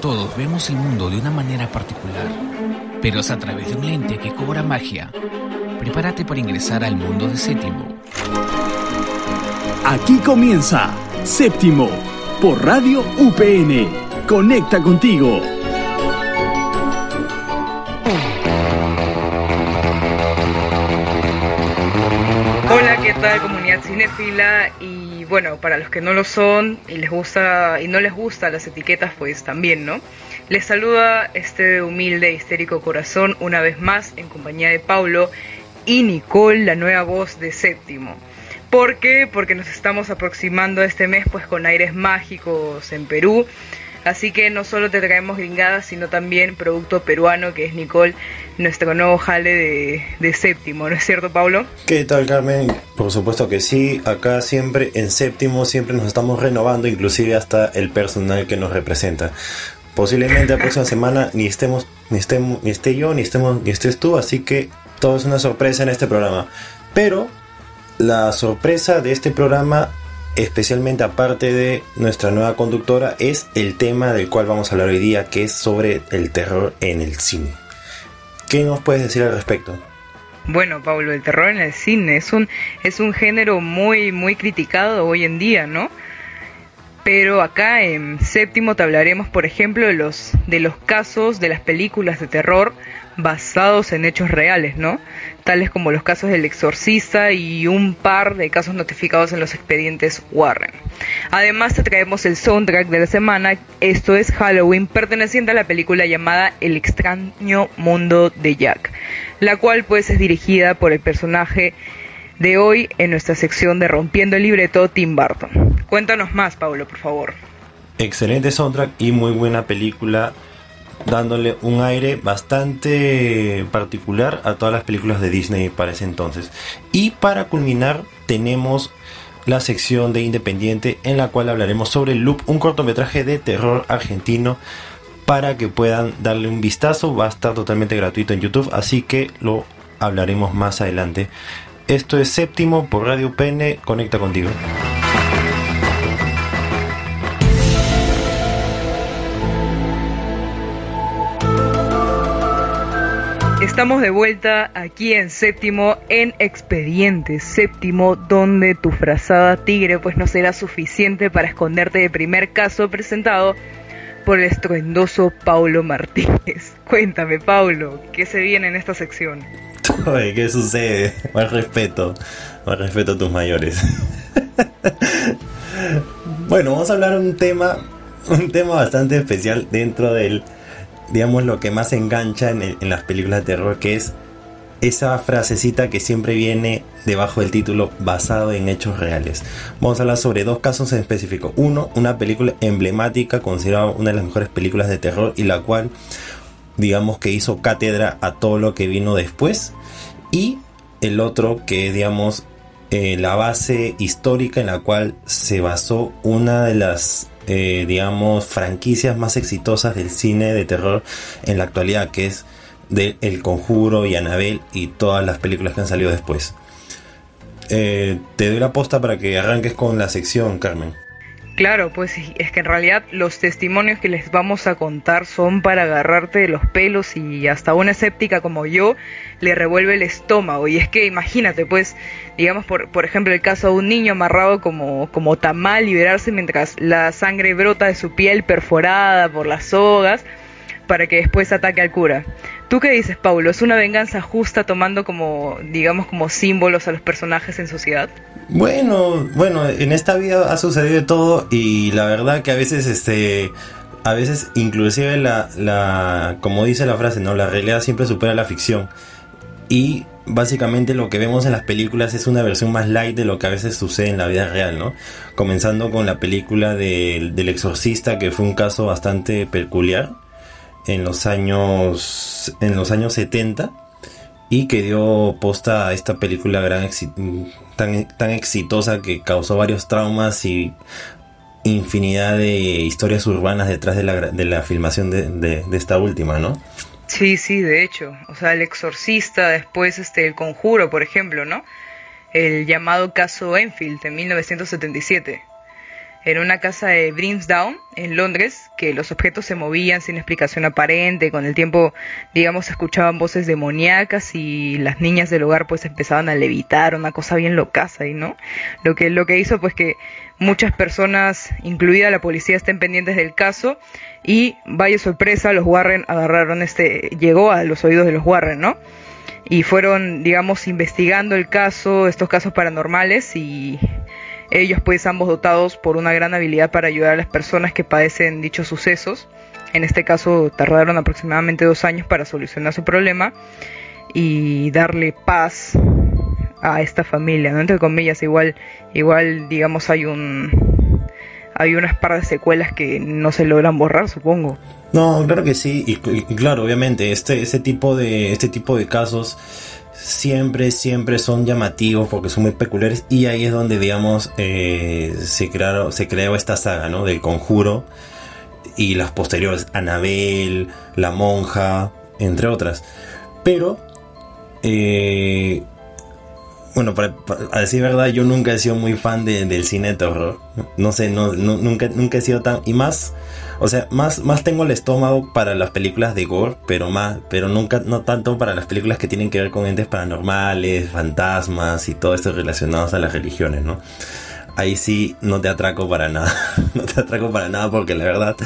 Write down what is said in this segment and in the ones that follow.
Todos vemos el mundo de una manera particular, pero es a través de un lente que cobra magia. Prepárate para ingresar al mundo de Séptimo. Aquí comienza Séptimo por Radio UPN. Conecta contigo. Hola, ¿qué tal comunidad cinefila? Y bueno, para los que no lo son y les gusta y no les gustan las etiquetas, pues también, ¿no? Les saluda este humilde histérico corazón una vez más en compañía de Paulo y Nicole, la nueva voz de Séptimo. ¿Por qué? Porque nos estamos aproximando este mes pues con aires mágicos en Perú. Así que no solo te traemos gringadas, sino también producto peruano, que es Nicole, nuestro nuevo jale de, de séptimo, ¿no es cierto, Pablo? ¿Qué tal, Carmen? Por supuesto que sí. Acá siempre en séptimo, siempre nos estamos renovando, inclusive hasta el personal que nos representa. Posiblemente la próxima semana ni estemos, ni estemos, ni esté yo, ni estemos, ni estés tú, así que todo es una sorpresa en este programa. Pero la sorpresa de este programa especialmente aparte de nuestra nueva conductora, es el tema del cual vamos a hablar hoy día, que es sobre el terror en el cine. ¿Qué nos puedes decir al respecto? Bueno, Pablo, el terror en el cine es un, es un género muy, muy criticado hoy en día, ¿no? Pero acá en séptimo te hablaremos, por ejemplo, de los, de los casos de las películas de terror basados en hechos reales, ¿no? Tales como los casos del exorcista y un par de casos notificados en los expedientes Warren. Además te traemos el soundtrack de la semana, esto es Halloween, perteneciente a la película llamada El extraño mundo de Jack, la cual pues es dirigida por el personaje de hoy en nuestra sección de Rompiendo el Libreto, Tim Burton. Cuéntanos más, Pablo, por favor. Excelente soundtrack y muy buena película, dándole un aire bastante particular a todas las películas de Disney para ese entonces. Y para culminar, tenemos la sección de Independiente en la cual hablaremos sobre Loop, un cortometraje de terror argentino para que puedan darle un vistazo. Va a estar totalmente gratuito en YouTube, así que lo hablaremos más adelante. Esto es séptimo por Radio PN. Conecta contigo. Estamos de vuelta aquí en séptimo en Expediente Séptimo, donde tu frazada tigre pues no será suficiente para esconderte del primer caso presentado por el estruendoso Paulo Martínez. Cuéntame, Paulo, ¿qué se viene en esta sección? ¿qué sucede? Más respeto, más respeto a tus mayores. bueno, vamos a hablar un tema, un tema bastante especial dentro del, digamos, lo que más engancha en, las películas de terror, que es esa frasecita que siempre viene debajo del título basado en hechos reales. Vamos a hablar sobre dos casos en específico. Uno, una película emblemática, considerada una de las mejores películas de terror y la cual digamos que hizo cátedra a todo lo que vino después y el otro que es digamos eh, la base histórica en la cual se basó una de las eh, digamos franquicias más exitosas del cine de terror en la actualidad que es de El Conjuro y Anabel y todas las películas que han salido después. Eh, te doy la posta para que arranques con la sección Carmen Claro, pues es que en realidad los testimonios que les vamos a contar son para agarrarte de los pelos y hasta una escéptica como yo le revuelve el estómago. Y es que imagínate, pues, digamos, por, por ejemplo, el caso de un niño amarrado como, como tamal liberarse mientras la sangre brota de su piel perforada por las sogas para que después ataque al cura. ¿Tú qué dices, Paulo? ¿Es una venganza justa tomando como, digamos, como símbolos a los personajes en sociedad? Bueno, bueno, en esta vida ha sucedido de todo y la verdad que a veces, este, a veces inclusive la, la, como dice la frase, no, la realidad siempre supera la ficción y básicamente lo que vemos en las películas es una versión más light de lo que a veces sucede en la vida real, ¿no? Comenzando con la película del exorcista, que fue un caso bastante peculiar en los años en los años 70 y que dio posta a esta película gran tan, tan exitosa que causó varios traumas y infinidad de historias urbanas detrás de la, de la filmación de, de, de, esta última, ¿no? Sí, sí, de hecho. O sea, el exorcista, después este, el conjuro, por ejemplo, ¿no? El llamado caso Enfield en 1977 en una casa de Brimsdown, en Londres, que los objetos se movían sin explicación aparente, con el tiempo, digamos, se escuchaban voces demoníacas y las niñas del hogar pues empezaban a levitar, una cosa bien loca ahí, ¿no? Lo que, lo que hizo pues que muchas personas, incluida la policía, estén pendientes del caso y vaya sorpresa, los Warren agarraron este, llegó a los oídos de los Warren, ¿no? Y fueron, digamos, investigando el caso, estos casos paranormales y ellos pues ambos dotados por una gran habilidad para ayudar a las personas que padecen dichos sucesos. En este caso tardaron aproximadamente dos años para solucionar su problema y darle paz a esta familia, ¿no? Entre comillas, igual, igual digamos hay un hay unas par de secuelas que no se logran borrar, supongo. No, claro que sí, y, claro, obviamente, este, este tipo de, este tipo de casos siempre, siempre son llamativos porque son muy peculiares y ahí es donde, digamos, eh, se, crearon, se creó esta saga, ¿no? Del conjuro y las posteriores, Anabel, La Monja, entre otras. Pero, eh, bueno, para, a decir verdad, yo nunca he sido muy fan del cine de terror. No sé, no, nunca, nunca he sido tan... Y más o sea, más, más tengo el estómago para las películas de gore, pero más, pero nunca, no tanto para las películas que tienen que ver con entes paranormales, fantasmas y todo esto relacionados a las religiones, ¿no? Ahí sí no te atraco para nada. no te atraco para nada porque la verdad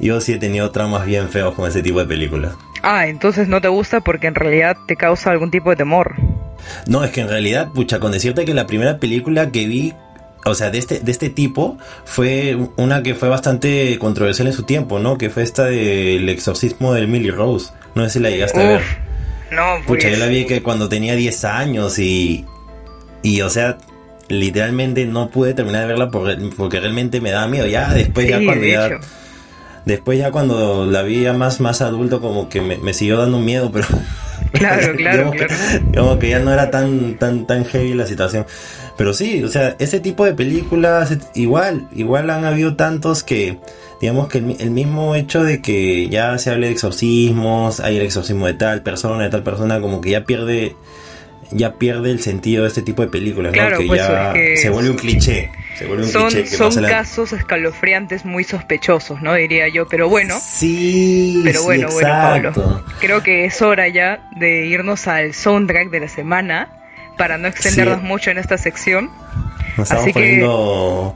yo sí he tenido traumas bien feos con ese tipo de películas. Ah, entonces no te gusta porque en realidad te causa algún tipo de temor. No, es que en realidad, pucha, con decirte que la primera película que vi o sea, de este, de este tipo, fue una que fue bastante controversial en su tiempo, ¿no? Que fue esta del exorcismo de Emily Rose. No sé si la llegaste a ver. No, Pucha, yo la vi que cuando tenía 10 años y. Y, o sea, literalmente no pude terminar de verla porque, porque realmente me daba miedo. Ya después, ya cuando ya. Después, ya cuando la vi ya más, más adulto, como que me, me siguió dando miedo, pero. Claro, claro, claro. como que ya no era tan, tan, tan heavy la situación. Pero sí, o sea, ese tipo de películas, igual, igual han habido tantos que, digamos que el, mismo hecho de que ya se hable de exorcismos, hay el exorcismo de tal persona, de tal persona, como que ya pierde, ya pierde el sentido de este tipo de películas, ¿no? Que pues, ya se vuelve un cliché. Se vuelve un son, cliché son casos escalofriantes muy sospechosos, ¿no? Diría yo, pero bueno. Sí, pero bueno, bueno, Pablo. Creo que es hora ya de irnos al soundtrack de la semana para no extendernos mucho en esta sección. Nos estamos poniendo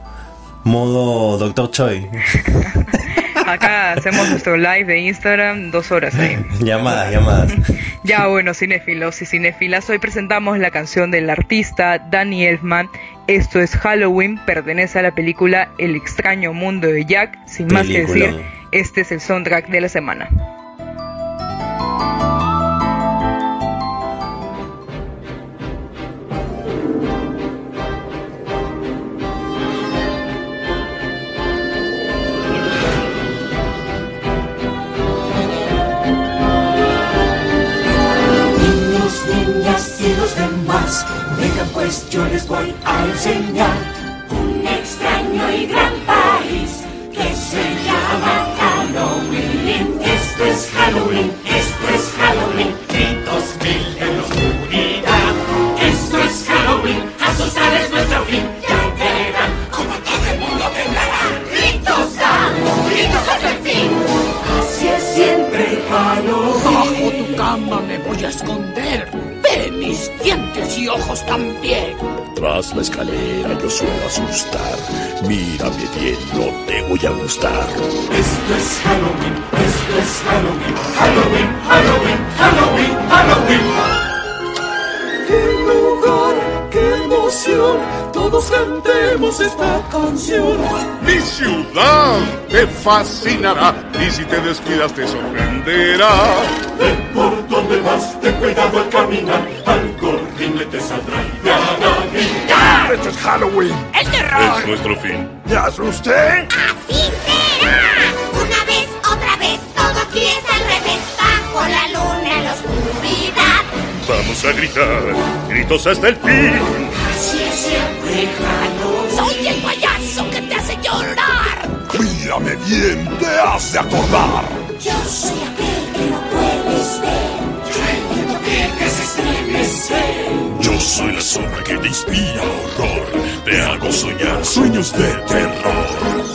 modo Doctor Choi. Acá hacemos nuestro live de Instagram dos horas ahí. llamadas, llamadas. ya bueno, cinéfilos y cinéfilas, hoy presentamos la canción del artista Danny Elfman. Esto es Halloween, pertenece a la película El extraño mundo de Jack. Sin más que decir, este es el soundtrack de la semana. Yo les voy a enseñar un extraño y gran país que se llama Halloween. Esto es Halloween, esto es Halloween, gritos mil en la oscuridad. Esto es Halloween, asustar es nuestro fin. Ya verán como todo el mundo temblará. Gritos dan, gritos hasta el fin. Así es siempre Halloween. Bajo tu cama me voy a esconder ojos también. Tras la escalera yo suelo asustar. Mírame bien, no te voy a gustar. Esto es Halloween, esto es Halloween, Halloween, Halloween, Halloween, Halloween. Emoción! todos cantemos esta canción. Mi ciudad te fascinará y si te descuidas te sorprenderá. Ven por donde vas, ten cuidado al caminar, algo horrible te saldrá y te hará gritar. Esto es Halloween. ¡El terror! Es nuestro fin. ¿Me asusté? ¡Así será! Una vez, otra vez, todo aquí es al revés, bajo la luna en la oscuridad. Vamos a gritar, gritos hasta el fin. Soy el payaso que te hace llorar. Mírame bien, te hace acordar. Yo soy aquel que no puedes ver. Yo el que te se estremece. Yo Soy la sombra que te inspira horror. Te hago soñar sueños de terror.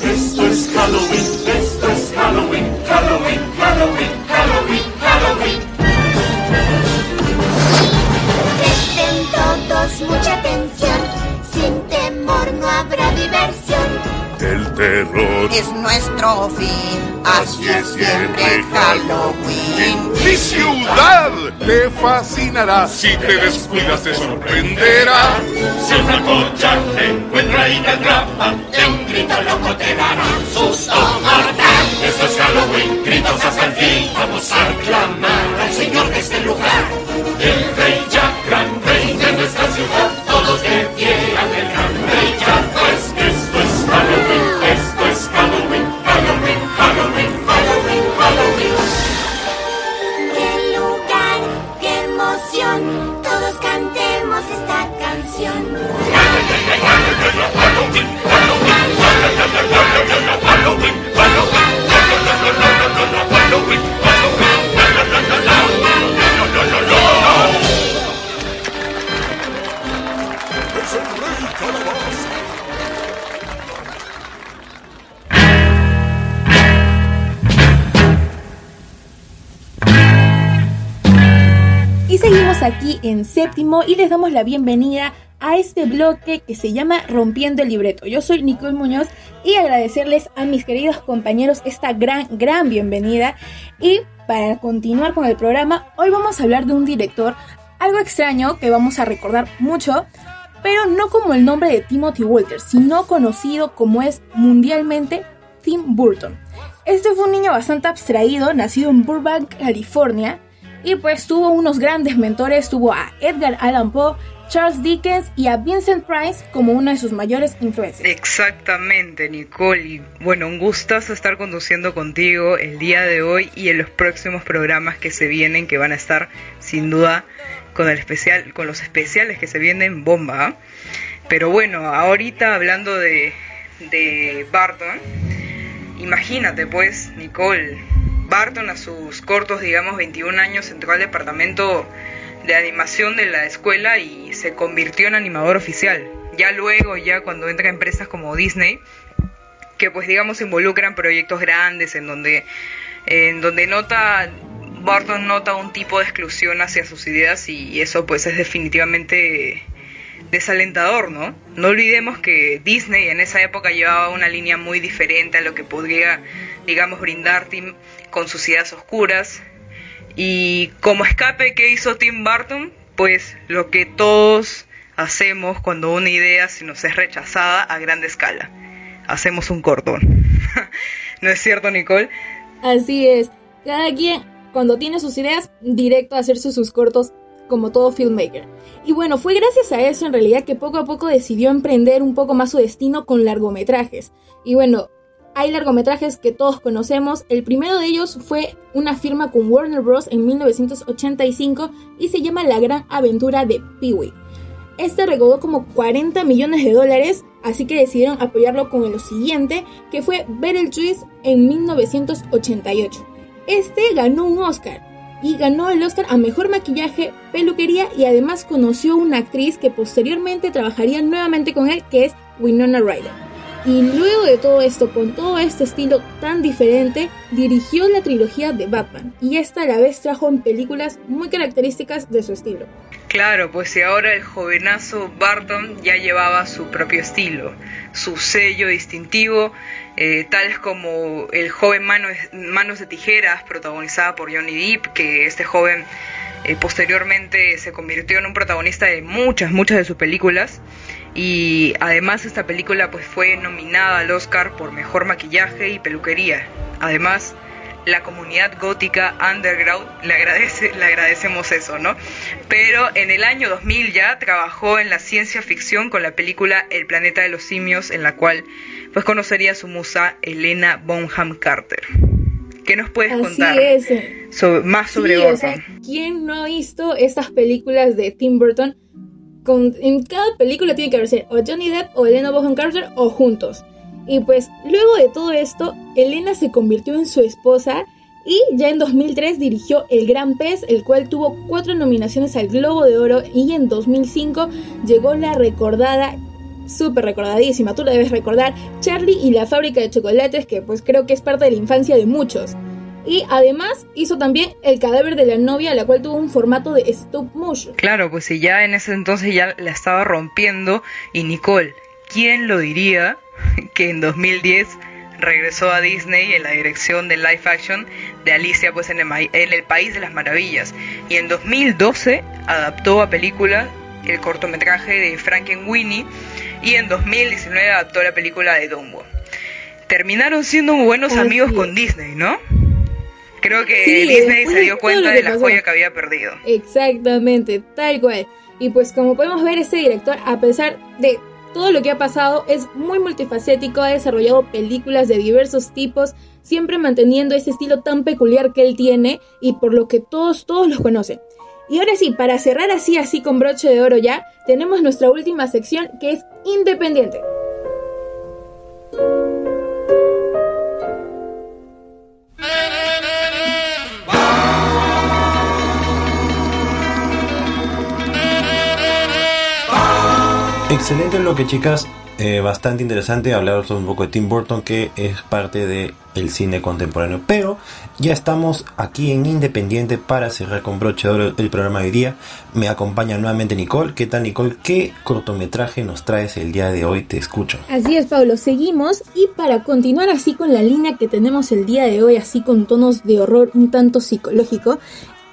Esto es Halloween, esto es Halloween, Halloween, Halloween, Halloween, Halloween. Presten todos mucha atención. El terror Es nuestro fin, así es siempre Halloween. Mi ciudad te fascinará. Si te descuidas te sorprenderá. Si el Franco Jack te encuentra y te atrapa, de un grito loco te dará susto mortal. Esto es Halloween, gritos hasta el fin. Vamos a aclamar al señor de este lugar. El rey Jack, gran rey de nuestra ciudad. Todos de pie el gran rey Jack. Todos cantemos esta canción. Y les damos la bienvenida a este bloque que se llama Rompiendo el Libreto. Yo soy Nicole Muñoz y agradecerles a mis queridos compañeros esta gran, gran bienvenida. Y para continuar con el programa, hoy vamos a hablar de un director algo extraño que vamos a recordar mucho, pero no como el nombre de Timothy Walters, sino conocido como es mundialmente Tim Burton. Este fue un niño bastante abstraído, nacido en Burbank, California, y pues tuvo unos grandes mentores, tuvo a Edgar Allan Poe, Charles Dickens y a Vincent Price como una de sus mayores influencias. Exactamente, Nicole. Y bueno, un gustazo estar conduciendo contigo el día de hoy y en los próximos programas que se vienen, que van a estar sin duda con el especial, con los especiales que se vienen bomba. ¿ah? Pero bueno, ahorita hablando de, de Barton, imagínate pues, Nicole, Barton a sus cortos, digamos, 21 años entró al departamento de animación de la escuela y se convirtió en animador oficial. Ya luego, ya cuando entra a empresas como Disney, que pues digamos involucran proyectos grandes en donde, en donde nota, Barton nota un tipo de exclusión hacia sus ideas y eso pues es definitivamente desalentador, ¿no? No olvidemos que Disney en esa época llevaba una línea muy diferente a lo que podría, digamos, brindar Tim con sus ideas oscuras. Y como escape, ¿qué hizo Tim Burton? Pues lo que todos hacemos cuando una idea se nos es rechazada a gran escala. Hacemos un cordón. ¿No es cierto, Nicole? Así es. Cada quien, cuando tiene sus ideas, directo a hacerse sus cortos como todo filmmaker. Y bueno, fue gracias a eso en realidad que poco a poco decidió emprender un poco más su destino con largometrajes. Y bueno, hay largometrajes que todos conocemos. El primero de ellos fue una firma con Warner Bros. en 1985 y se llama La Gran Aventura de Pee-wee. Este recaudó como 40 millones de dólares, así que decidieron apoyarlo con lo siguiente, que fue Beetlejuice en 1988. Este ganó un Oscar y ganó el Oscar a Mejor Maquillaje, Peluquería y además conoció una actriz que posteriormente trabajaría nuevamente con él, que es Winona Ryder. Y luego de todo esto, con todo este estilo tan diferente, dirigió la trilogía de Batman y esta a la vez trajo en películas muy características de su estilo. Claro, pues y ahora el jovenazo Barton ya llevaba su propio estilo, su sello distintivo, eh, tales como el joven Manos, Manos de Tijeras, protagonizada por Johnny Depp, que este joven eh, posteriormente se convirtió en un protagonista de muchas, muchas de sus películas. Y además esta película pues fue nominada al Oscar por mejor maquillaje y peluquería. Además, la comunidad gótica underground le agradece, le agradecemos eso, ¿no? Pero en el año 2000 ya trabajó en la ciencia ficción con la película El planeta de los simios, en la cual pues conocería a su musa Elena Bonham Carter. ¿Qué nos puedes Así contar es. sobre- más sobre Sí, o sea, ¿quién no ha visto estas películas de Tim Burton? En cada película tiene que haberse o Johnny Depp o Elena Bonham Carter o juntos. Y pues luego de todo esto, Elena se convirtió en su esposa Y ya en 2003 dirigió El Gran Pez, el cual tuvo cuatro nominaciones al Globo de Oro y en 2005 llegó la recordada súper recordadísima, tú la debes recordar, Charlie y la fábrica de chocolates, que pues creo que es parte de la infancia de muchos. Y además hizo también El cadáver de la novia, la cual tuvo un formato de stop motion. Claro, pues si ya en ese entonces ya la estaba rompiendo y Nicole, ¿quién lo diría que en 2010 regresó a Disney en la dirección de live action de Alicia pues en el, en el País de las Maravillas y en 2012 adaptó a película el cortometraje de Frankenweenie y en 2019 adaptó la película de Dumbo. Terminaron siendo buenos amigos con Disney, ¿no? Creo que Disney se dio cuenta de, la joya que había perdido. Exactamente, tal cual. Y pues como podemos ver, este director, a pesar de todo lo que ha pasado, es muy multifacético, ha desarrollado películas de diversos tipos, siempre manteniendo ese estilo tan peculiar que él tiene y por lo que todos, todos los conocen. Y ahora sí, para cerrar así, así con broche de oro ya, tenemos nuestra última sección que es Independiente. Excelente lo que chicas, eh, bastante interesante hablar un poco de Tim Burton que es parte del el cine contemporáneo. Pero ya estamos aquí en Independiente para cerrar con broche de el programa de hoy día. Me acompaña nuevamente Nicole. ¿Qué tal Nicole? ¿Qué cortometraje nos traes el día de hoy? Te escucho. Así es Pablo, seguimos y para continuar así con la línea que tenemos el día de hoy, así con tonos de horror un tanto psicológico,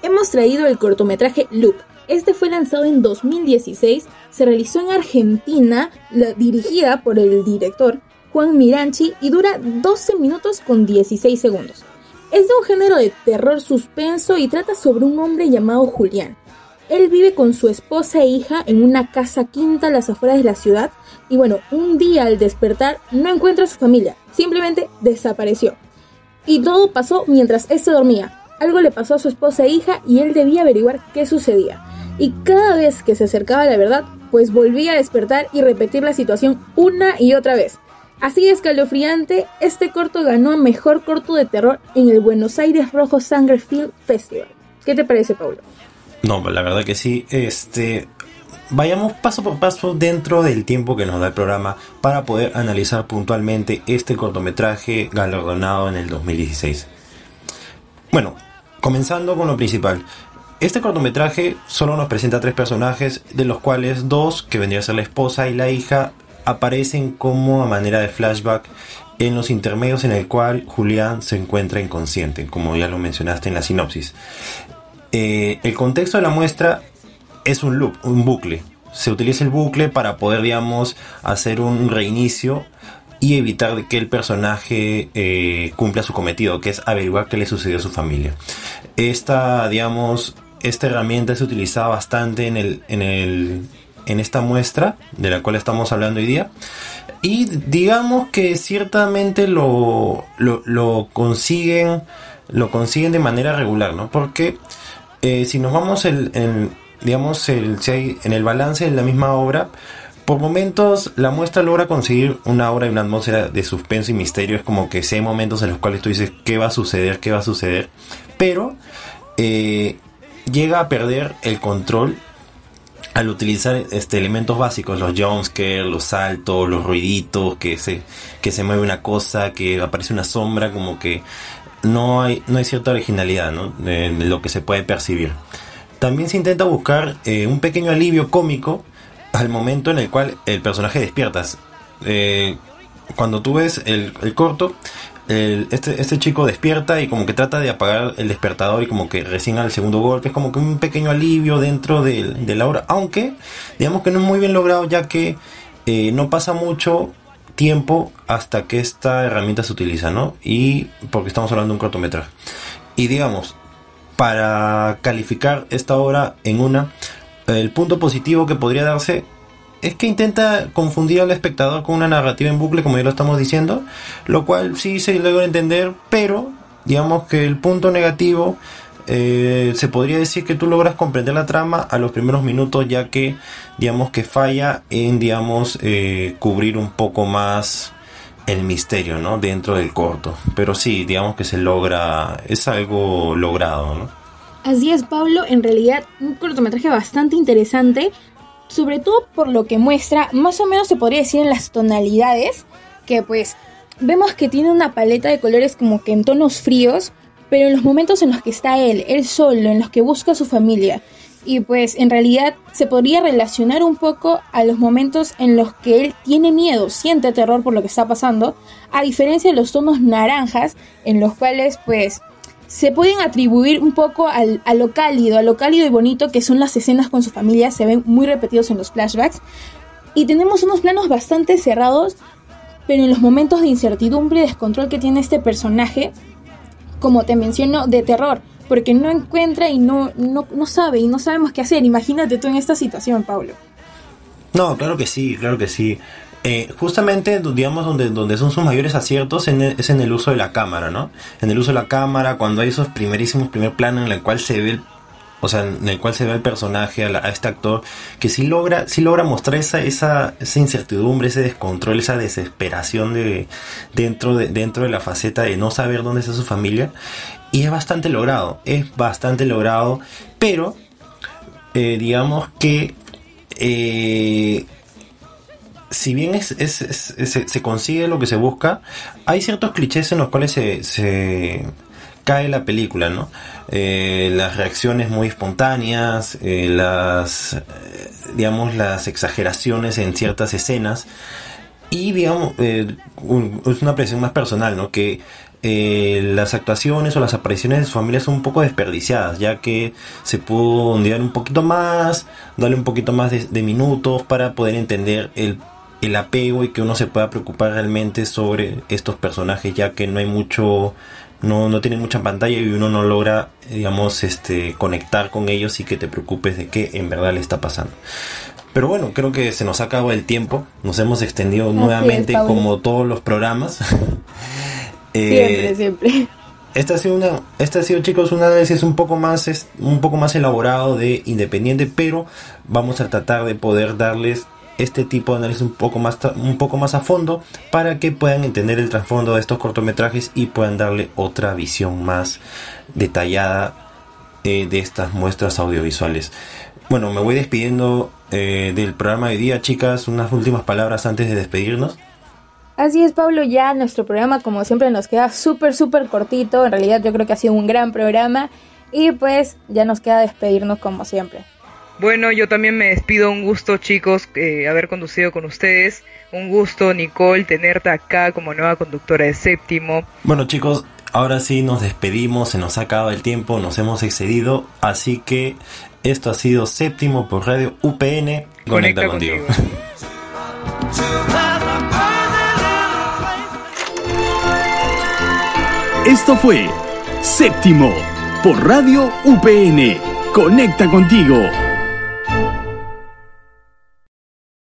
hemos traído el cortometraje Loop este fue lanzado en 2016, se realizó en Argentina, dirigida por el director Juan Miranchi y dura 12 minutos con 16 segundos. Es de un género de terror suspenso y trata sobre un hombre llamado Julián. Él vive con su esposa e hija en una casa quinta a las afueras de la ciudad y bueno, un día al despertar no encuentra a su familia, simplemente desapareció. Y todo pasó mientras éste dormía. Algo le pasó a su esposa e hija y él debía averiguar qué sucedía y cada vez que se acercaba a la verdad, pues volvía a despertar y repetir la situación una y otra vez. Así escalofriante, este corto ganó a Mejor Corto de Terror en el Buenos Aires Rojo Sangre Film Festival. ¿Qué te parece, Paulo? No, la verdad que sí. Este, vayamos paso por paso dentro del tiempo que nos da el programa para poder analizar puntualmente este cortometraje galardonado en el 2016. Bueno, comenzando con lo principal. Este cortometraje solo nos presenta tres personajes, de los cuales dos, que vendría a ser la esposa y la hija, aparecen como a manera de flashback en los intermedios en el cual Julián se encuentra inconsciente, como ya lo mencionaste en la sinopsis. Eh, el contexto de la muestra es un loop, un bucle. Se utiliza el bucle para poder, digamos, hacer un reinicio y evitar que el personaje eh, cumpla su cometido, que es averiguar qué le sucedió a su familia. Esta, digamos, esta herramienta se utilizaba bastante en, el, en, el, en esta muestra de la cual estamos hablando hoy día. Y digamos que ciertamente lo, lo, consiguen lo consiguen de manera regular, ¿no? Porque eh, si nos vamos el, digamos el, en el balance de la misma obra, por momentos la muestra logra conseguir una obra y una atmósfera de suspenso y misterio. Es como que si hay momentos en los cuales tú dices qué va a suceder, qué va a suceder. Pero eh, llega a perder el control al utilizar este, elementos básicos, los jumpscares, los saltos, los ruiditos, que se, que se mueve una cosa, que aparece una sombra, como que no hay, no hay cierta originalidad de, lo que se puede percibir. También se intenta buscar eh, un pequeño alivio cómico al momento en el cual el personaje despiertas. Eh, cuando tú ves el, el corto, este, este chico despierta y como que trata de apagar el despertador y como que recién al segundo golpe es como que un pequeño alivio dentro de, la hora, aunque digamos que no es muy bien logrado ya que eh, no pasa mucho tiempo hasta que esta herramienta se utiliza, ¿no? Y porque estamos hablando de un cortometraje. Y digamos, para calificar esta obra en una, el punto positivo que podría darse es que intenta confundir al espectador con una narrativa en bucle, como ya lo estamos diciendo, lo cual sí se logra entender, pero digamos que el punto negativo eh, se podría decir que tú logras comprender la trama a los primeros minutos, ya que digamos que falla en digamos eh, cubrir un poco más el misterio, ¿no? Dentro del corto. Pero sí, digamos que se logra, es algo logrado, ¿no? Así es, Pablo, en realidad un cortometraje bastante interesante, sobre todo por lo que muestra, más o menos se podría decir en las tonalidades, que pues vemos que tiene una paleta de colores como que en tonos fríos, pero en los momentos en los que está él, él solo, en los que busca a su familia, y pues en realidad se podría relacionar un poco a los momentos en los que él tiene miedo, siente terror por lo que está pasando, a diferencia de los tonos naranjas en los cuales pues se pueden atribuir un poco al, a lo cálido, a lo cálido y bonito que son las escenas con su familia, se ven muy repetidos en los flashbacks y tenemos unos planos bastante cerrados, pero en los momentos de incertidumbre y descontrol que tiene este personaje, como te menciono, de terror porque no encuentra y no, no, no sabe y no sabemos qué hacer. Imagínate tú en esta situación, Pablo. No, claro que sí, claro que sí. Eh, justamente, digamos, donde, donde son sus mayores aciertos es en el uso de la cámara, ¿no? En el uso de la cámara, cuando hay esos primerísimos primer planos en el cual se ve el, o sea, en el cual se ve el personaje, a, este actor, que sí logra, sí logra mostrar esa, esa, esa incertidumbre, ese descontrol, esa desesperación de, dentro, de, dentro de la faceta de no saber dónde está su familia. Y es bastante logrado, es bastante logrado, pero eh, digamos que eh, si bien es, se consigue lo que se busca, hay ciertos clichés en los cuales se, cae la película, ¿no? Eh, las reacciones muy espontáneas, las, digamos, las exageraciones en ciertas escenas y, digamos, es una presión más personal, ¿no? Que eh, las actuaciones o las apariciones de su familia son un poco desperdiciadas, ya que se pudo ondear un poquito más, darle un poquito más de, minutos para poder entender el, el, apego y que uno se pueda preocupar realmente sobre estos personajes, ya que no hay mucho, no, no tiene mucha pantalla y uno no logra, digamos, este, conectar con ellos y que te preocupes de qué en verdad le está pasando. Pero bueno, creo que se nos ha acabado el tiempo. Nos hemos extendido nuevamente como todos los programas. siempre, eh, siempre. Este ha sido una, este ha sido chicos un análisis un poco más, es, un poco más elaborado de Independiente, pero vamos a tratar de poder darles este tipo de análisis un poco más un poco más a fondo para que puedan entender el trasfondo de estos cortometrajes y puedan darle otra visión más detallada eh, de estas muestras audiovisuales. Bueno, me voy despidiendo eh, del programa de día, chicas. Unas últimas palabras antes de despedirnos. Así es, Pablo, ya nuestro programa como siempre nos queda súper, súper cortito. En realidad yo creo que ha sido un gran programa y pues ya nos queda despedirnos como siempre. Bueno, yo también me despido. Un gusto, chicos, eh, haber conducido con ustedes. Un gusto, Nicole, tenerte acá como nueva conductora de séptimo. Bueno, chicos, ahora sí nos despedimos. Se nos ha acabado el tiempo, nos hemos excedido. Así que esto ha sido séptimo por Radio UPN. Conecta, contigo. Esto fue Séptimo por Radio UPN. Conecta contigo.